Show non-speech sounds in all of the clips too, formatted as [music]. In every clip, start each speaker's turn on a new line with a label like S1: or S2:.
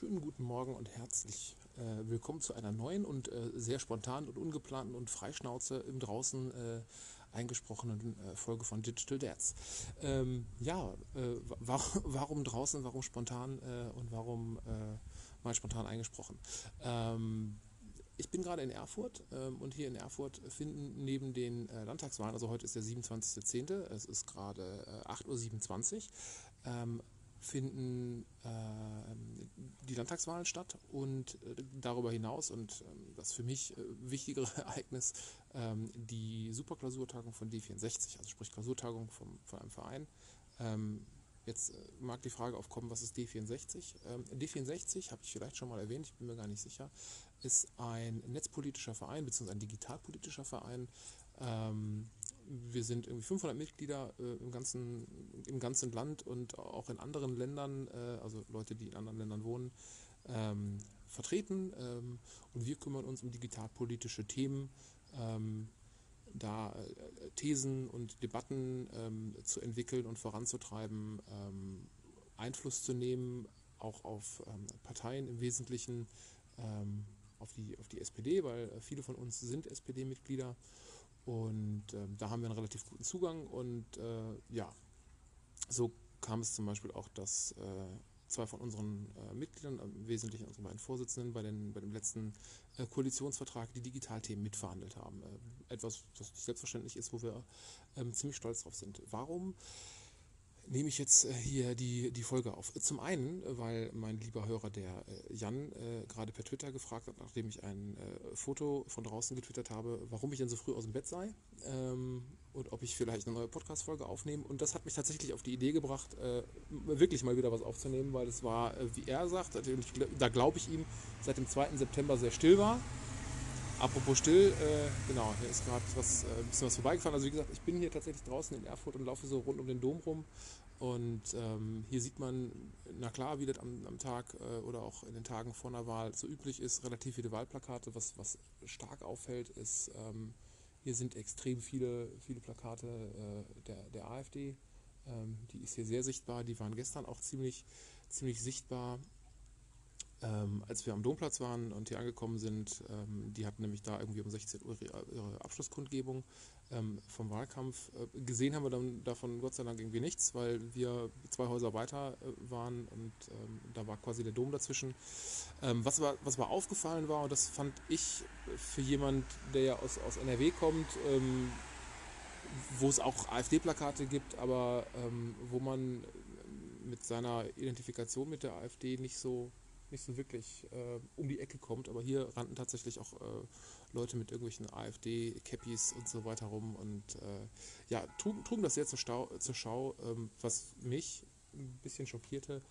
S1: schönen guten Morgen und herzlich äh, willkommen zu einer neuen und äh, sehr spontanen und ungeplanten und freischnauze im draußen äh, eingesprochenen äh, Folge von Digital Dads. Ähm, ja, äh, wa [laughs] warum draußen, warum spontan äh, und warum mal spontan eingesprochen? Ähm, ich bin gerade in Erfurt ähm, und hier in Erfurt finden neben den Landtagswahlen, also heute ist der 27.10., es ist gerade 8.27 Uhr, ähm, finden äh, die Landtagswahlen statt und äh, darüber hinaus und äh, das für mich äh, wichtigere [laughs] Ereignis, ähm, die Superklausurtagung von D64, also sprich Klausurtagung vom, von einem Verein. Ähm, jetzt mag die Frage aufkommen, was ist D64? Ähm, D64, habe ich vielleicht schon mal erwähnt, ich bin mir gar nicht sicher, ist ein netzpolitischer Verein bzw. ein digitalpolitischer Verein, ähm, wir sind irgendwie 500 Mitglieder äh, im, ganzen, im ganzen Land und auch in anderen Ländern, äh, also Leute, die in anderen Ländern wohnen, ähm, vertreten. Ähm, und wir kümmern uns um digitalpolitische Themen, ähm, da äh, Thesen und Debatten ähm, zu entwickeln und voranzutreiben, ähm, Einfluss zu nehmen, auch auf ähm, Parteien im Wesentlichen, auf, die, auf die SPD, weil äh, viele von uns sind SPD-Mitglieder. Und äh, da haben wir einen relativ guten Zugang. Und äh, ja, so kam es zum Beispiel auch, dass äh, zwei von unseren äh, Mitgliedern, im Wesentlichen unsere beiden Vorsitzenden, bei, den, bei dem letzten äh, Koalitionsvertrag die Digitalthemen mitverhandelt haben. Äh, etwas, das nicht selbstverständlich ist, wo wir ähm, ziemlich stolz drauf sind. Warum? Nehme ich jetzt äh, hier die, die Folge auf. Zum einen, weil mein lieber Hörer, der äh, Jan, äh, gerade per Twitter gefragt hat, nachdem ich ein Foto von draußen getwittert habe, warum ich denn so früh aus dem Bett sei ähm, und ob ich vielleicht eine neue Podcast-Folge aufnehme. Und das hat mich tatsächlich auf die Idee gebracht, wirklich mal wieder was aufzunehmen, weil es war, wie er sagt, da glaube ich ihm, seit dem 2. September sehr still war. Apropos still, äh, genau, hier ist gerade äh, ein bisschen was vorbeigefahren. Also wie gesagt, ich bin hier tatsächlich draußen in Erfurt und laufe so rund um den Dom rum. Und ähm, hier sieht man, na klar, wie das am, am Tag äh, oder auch in den Tagen vor einer Wahl so üblich ist, relativ viele Wahlplakate. Was, was stark auffällt, ist, ähm, hier sind extrem viele, viele Plakate äh, der, der AfD. Ähm, die ist hier sehr sichtbar. Die waren gestern auch ziemlich, ziemlich sichtbar. Ähm, als wir am Domplatz waren und hier angekommen sind, ähm, die hatten nämlich da irgendwie um 16 Uhr ihre Abschlusskundgebung ähm, vom Wahlkampf. Äh, gesehen haben wir dann davon Gott sei Dank irgendwie nichts, weil wir zwei Häuser weiter äh, waren und ähm, da war quasi der Dom dazwischen. Ähm, was, aber, was aber aufgefallen war, und das fand ich für jemand, der ja aus, aus NRW kommt, ähm, wo es auch AfD-Plakate gibt, aber wo man mit seiner Identifikation mit der AfD nicht so nicht so wirklich äh, um die Ecke kommt. Aber hier rannten tatsächlich auch äh, Leute mit irgendwelchen AfD-Cappies und so weiter rum und äh, ja, trugen, trugen das sehr zur, Stau, zur Schau, ähm, was mich ein bisschen schockierte,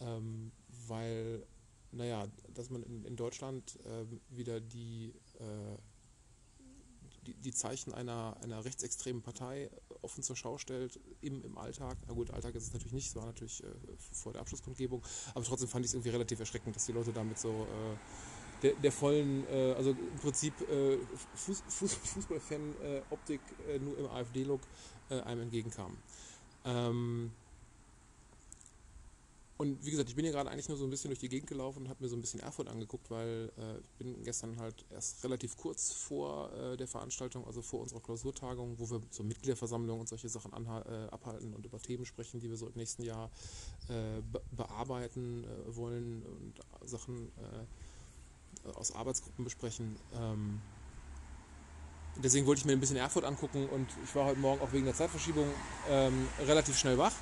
S1: ähm, weil, naja, dass man in, in Deutschland ähm, wieder die äh, die, die Zeichen einer, einer rechtsextremen Partei offen zur Schau stellt im, im Alltag. Na gut, Alltag ist es natürlich nicht, es war natürlich äh, vor der Abschlusskundgebung, aber trotzdem fand ich es irgendwie relativ erschreckend, dass die Leute damit so äh, der, der, vollen, äh, also im Prinzip äh, Fuß, Fuß, [laughs] Fußballfan-Optik äh, nur im AfD-Look äh, einem entgegenkamen. Ähm, und wie gesagt, ich bin hier gerade eigentlich nur so ein bisschen durch die Gegend gelaufen und habe mir so ein bisschen Erfurt angeguckt, weil äh, ich bin gestern halt erst relativ kurz vor äh, der Veranstaltung, also vor unserer Klausurtagung, wo wir so Mitgliederversammlungen und solche Sachen äh, abhalten und über Themen sprechen, die wir so im nächsten Jahr äh, be bearbeiten äh, wollen und Sachen äh, aus Arbeitsgruppen besprechen. Ähm, deswegen wollte ich mir ein bisschen Erfurt angucken und ich war heute Morgen auch wegen der Zeitverschiebung ähm, relativ schnell wach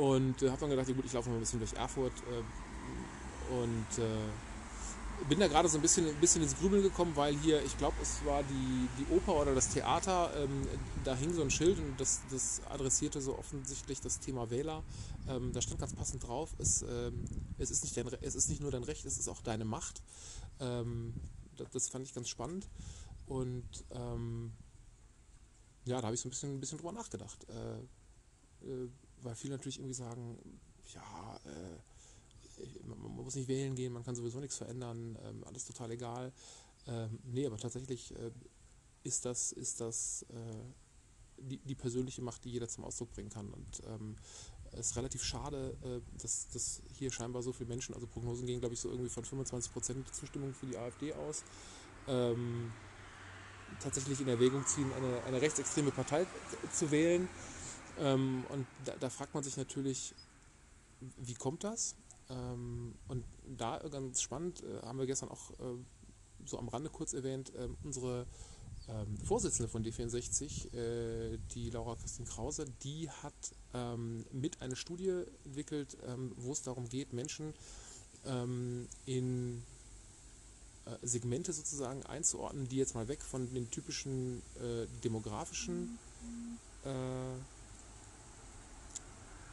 S1: und äh, habe dann gedacht, ja gut, ich laufe mal ein bisschen durch Erfurt äh, und äh, bin da gerade so ein bisschen, ein bisschen ins Grübeln gekommen, weil hier, ich glaube, es war die, die Oper oder das Theater, ähm, da hing so ein Schild und das, das adressierte so offensichtlich das Thema Wähler. Ähm, da stand ganz passend drauf, es, ähm, es, ist nicht dein, es ist nicht nur dein Recht, es ist auch deine Macht. Ähm, das, das, fand ich ganz spannend und ähm, ja, da habe ich so ein bisschen, ein bisschen drüber nachgedacht. Äh, äh, weil viele natürlich irgendwie sagen, ja, äh, man, muss nicht wählen gehen, man kann sowieso nichts verändern, ähm, alles total egal. Ähm, nee, aber tatsächlich äh, ist das, ist das äh, die, die persönliche Macht, die jeder zum Ausdruck bringen kann. Und ähm, es ist relativ schade, äh, dass, dass hier scheinbar so viele Menschen, also Prognosen gehen, glaube ich, so irgendwie von 25% Zustimmung für die AfD aus, ähm, tatsächlich in Erwägung ziehen, eine, eine rechtsextreme Partei zu wählen. Ähm, und da, da, fragt man sich natürlich, wie kommt das? Ähm, und da ganz spannend, äh, haben wir gestern auch äh, so am Rande kurz erwähnt, äh, unsere ähm, Vorsitzende von D64, äh, die Laura Christine Krause, die hat ähm, mit eine Studie entwickelt, ähm, wo es darum geht, Menschen in äh, Segmente sozusagen einzuordnen, die jetzt mal weg von den typischen äh, demografischen äh,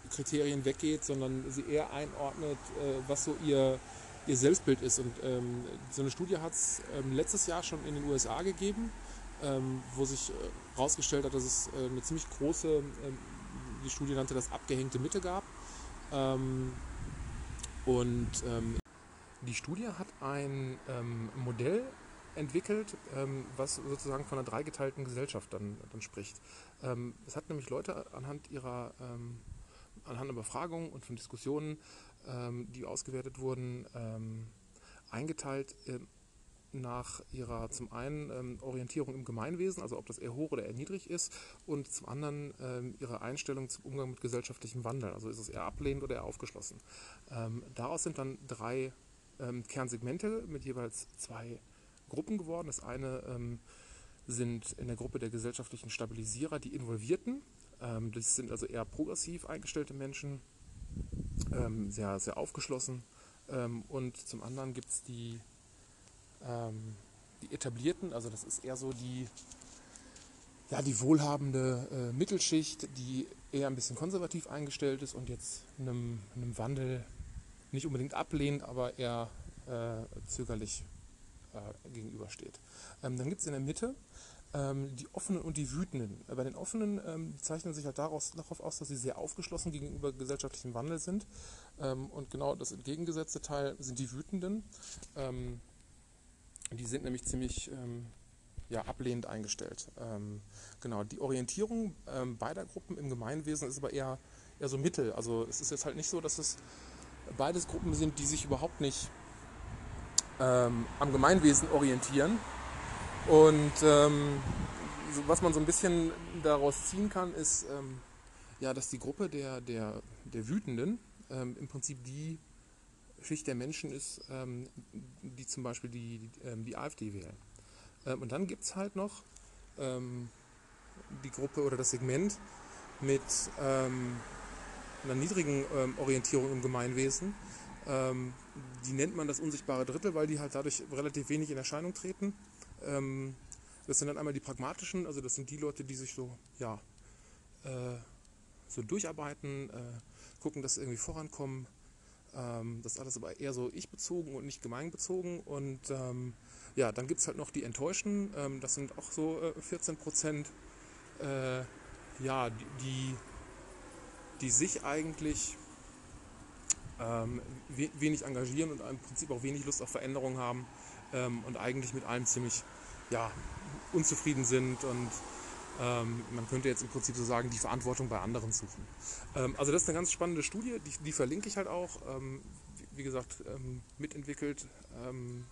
S1: Kriterien weggeht, sondern sie eher einordnet, äh, was so ihr, ihr Selbstbild ist. Und ähm, so eine Studie hat es ähm, letztes Jahr schon in den USA gegeben, ähm, wo sich herausgestellt äh, hat, dass es äh, eine ziemlich große, ähm, die Studie nannte das abgehängte Mitte gab. Ähm, und ähm, die Studie hat ein Modell entwickelt, was sozusagen von einer dreigeteilten Gesellschaft dann, dann spricht. es hat nämlich Leute anhand ihrer anhand der Befragungen und von Diskussionen, ähm, die ausgewertet wurden, ähm, eingeteilt äh, nach ihrer zum einen ähm, Orientierung im Gemeinwesen, also ob das eher hoch oder eher niedrig ist, und zum anderen ähm, ihre Einstellung zum Umgang mit gesellschaftlichem Wandel, also ist es eher ablehnend oder eher aufgeschlossen. Ähm, daraus sind dann drei ähm, Kernsegmente mit jeweils zwei Gruppen geworden. Das eine ähm, sind in der Gruppe der gesellschaftlichen Stabilisierer die Involvierten, das sind also eher progressiv eingestellte Menschen, ähm, sehr, sehr aufgeschlossen. Ähm, und zum anderen gibt es die, ähm, die etablierten, also das ist eher so die, ja, die wohlhabende äh, Mittelschicht, die eher ein bisschen konservativ eingestellt ist und jetzt einem, einem Wandel nicht unbedingt ablehnt, aber eher äh, zögerlich äh, gegenübersteht. Ähm, dann gibt es in der Mitte ähm, die Offenen und die Wütenden. Bei den Offenen ähm, zeichnen sich halt daraus, darauf aus, dass sie sehr aufgeschlossen gegenüber gesellschaftlichem Wandel sind. Ähm, und genau das entgegengesetzte Teil sind die Wütenden. Ähm, die sind nämlich ziemlich ähm, ja, ablehnend eingestellt. Ähm, genau, die Orientierung beider Gruppen im Gemeinwesen ist aber eher, eher so mittel. Also es ist jetzt halt nicht so, dass es beides Gruppen sind, die sich überhaupt nicht am Gemeinwesen orientieren, und ähm, was man so ein bisschen daraus ziehen kann, ist, ähm, ja, dass die Gruppe der, der, der Wütenden ähm, im Prinzip die Schicht der Menschen ist, ähm, die zum Beispiel die, die, ähm, die AfD wählen. Ähm, und dann gibt es halt noch die Gruppe oder das Segment mit einer niedrigen Orientierung im Gemeinwesen. die nennt man das unsichtbare Drittel, weil die halt dadurch relativ wenig in Erscheinung treten. Ähm, das sind dann einmal die pragmatischen, also das sind die Leute, die sich so, ja, äh, so durcharbeiten, äh, gucken, dass sie irgendwie vorankommen. Ähm, das ist alles aber eher so ich-bezogen und nicht gemeinbezogen. Und ähm, ja, dann gibt es halt noch die Enttäuschten, ähm, das sind auch so äh, 14 Prozent, äh, ja, die, die, sich eigentlich ähm, wenig engagieren und im Prinzip auch wenig Lust auf Veränderung haben ähm, und eigentlich mit allem ziemlich ja, unzufrieden sind und ähm, man könnte jetzt im Prinzip so sagen, die Verantwortung bei anderen suchen. Ähm, also das ist eine ganz spannende Studie, die, die verlinke ich halt auch. Ähm, wie, wie, gesagt, ähm, mitentwickelt ähm,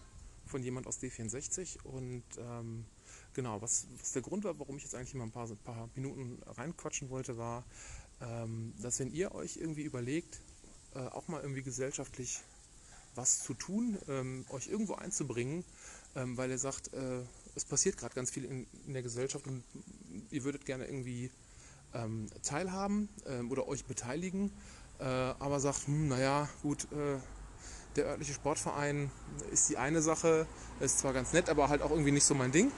S1: von jemand aus D64 und genau, was, was, der Grund war, warum ich jetzt eigentlich mal ein paar, ein paar Minuten reinquatschen wollte, war, dass wenn ihr euch irgendwie überlegt, äh, auch mal irgendwie gesellschaftlich was zu tun, ähm, euch irgendwo einzubringen, ähm, weil ihr sagt, äh, es passiert gerade ganz viel in, in, der Gesellschaft und ihr würdet gerne irgendwie ähm, teilhaben ähm, oder euch beteiligen, äh, aber sagt, hm, naja, gut, äh, der örtliche Sportverein ist die eine Sache, ist zwar ganz nett, aber halt auch irgendwie nicht so mein Ding.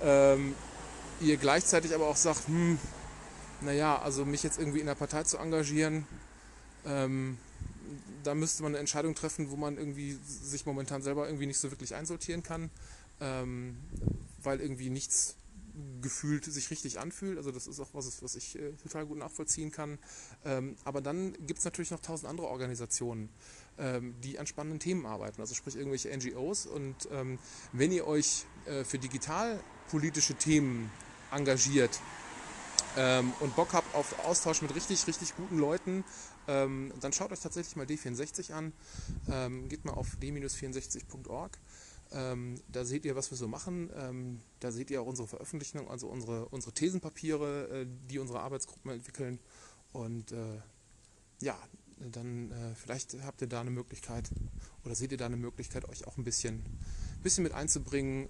S1: Ähm, ihr gleichzeitig aber auch sagt, hm, naja, also mich jetzt irgendwie in der Partei zu engagieren, ähm, da müsste man eine Entscheidung treffen, wo man irgendwie sich momentan selber irgendwie nicht so wirklich einsortieren kann, ähm, weil irgendwie nichts gefühlt sich richtig anfühlt. Also das ist auch was, was ich äh, total gut nachvollziehen kann. Ähm, aber dann gibt es natürlich noch tausend andere Organisationen, ähm, die an spannenden Themen arbeiten, also sprich irgendwelche NGOs. Und ähm, wenn ihr euch äh, für digitalpolitische Themen engagiert, ähm, und Bock habt auf Austausch mit richtig, richtig guten Leuten, ähm, dann schaut euch tatsächlich mal D64 an. Ähm, geht mal auf d-64.org. Ähm, da seht ihr, was wir so machen. Ähm, da seht ihr auch unsere Veröffentlichungen, also unsere, unsere Thesenpapiere, äh, die unsere Arbeitsgruppen entwickeln. Und äh, ja, dann äh, vielleicht habt ihr da eine Möglichkeit oder seht ihr da eine Möglichkeit, euch auch ein bisschen, bisschen mit einzubringen.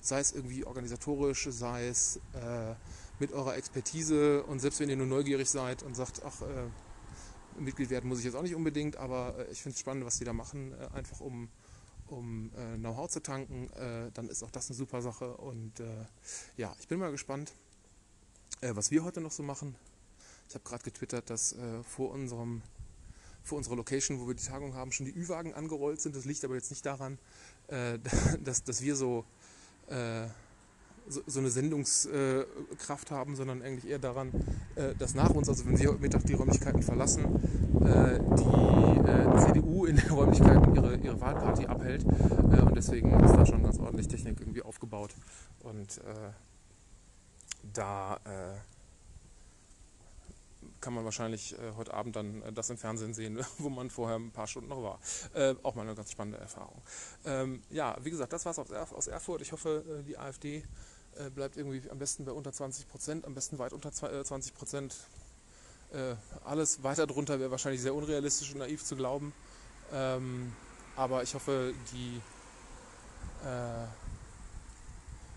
S1: Sei es irgendwie organisatorisch, sei es äh, mit eurer Expertise und selbst wenn ihr nur neugierig seid und sagt, ach, äh, Mitglied werden muss ich jetzt auch nicht unbedingt, aber äh, ich finde es spannend, was die da machen, äh, einfach um, um äh, Know-how zu tanken, äh, dann ist auch das eine super Sache und ja, ich bin mal gespannt, was wir heute noch so machen. Ich habe gerade getwittert, dass vor unserem vor unserer Location, wo wir die Tagung haben, schon die Ü-Wagen angerollt sind. Das liegt aber jetzt nicht daran, [laughs] dass, dass wir so äh, so, so, eine Sendungskraft haben, sondern eigentlich eher daran, äh, dass nach uns, also wenn wir Mittag die Räumlichkeiten verlassen, äh, die CDU in den Räumlichkeiten ihre, ihre Wahlparty abhält. Und deswegen ist da schon ganz ordentlich Technik irgendwie aufgebaut. Und da kann man wahrscheinlich äh, heute Abend dann äh, das im Fernsehen sehen, [laughs] wo man vorher ein paar Stunden noch war. Äh, auch mal eine ganz spannende Erfahrung. Ähm, ja, wie gesagt, das war es aus, Erfurt. Ich hoffe, äh, die AfD äh, bleibt irgendwie am besten bei unter 20 Prozent, am besten weit unter 20 äh, Prozent. alles weiter drunter wäre wahrscheinlich sehr unrealistisch und naiv zu glauben. Ähm, aber ich hoffe, die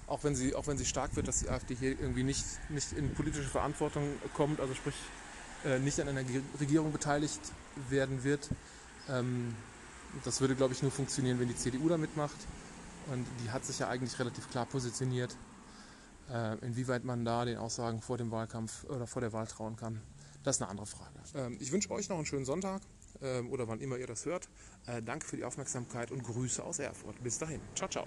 S1: auch wenn sie, auch wenn sie stark wird, dass die AfD hier irgendwie nicht, nicht in politische Verantwortung kommt, also sprich äh, nicht an einer Regierung beteiligt werden wird. Ähm, das würde, glaube ich, nur funktionieren, wenn die CDU da mitmacht. Und die hat sich ja eigentlich relativ klar positioniert. Äh, inwieweit man da den Aussagen vor dem Wahlkampf oder vor der Wahl trauen kann, das ist eine andere Frage. Ähm, ich wünsche euch noch einen schönen Sonntag ähm, oder wann immer ihr das hört. Äh, danke für die Aufmerksamkeit und Grüße aus Erfurt. Bis dahin. Ciao, ciao.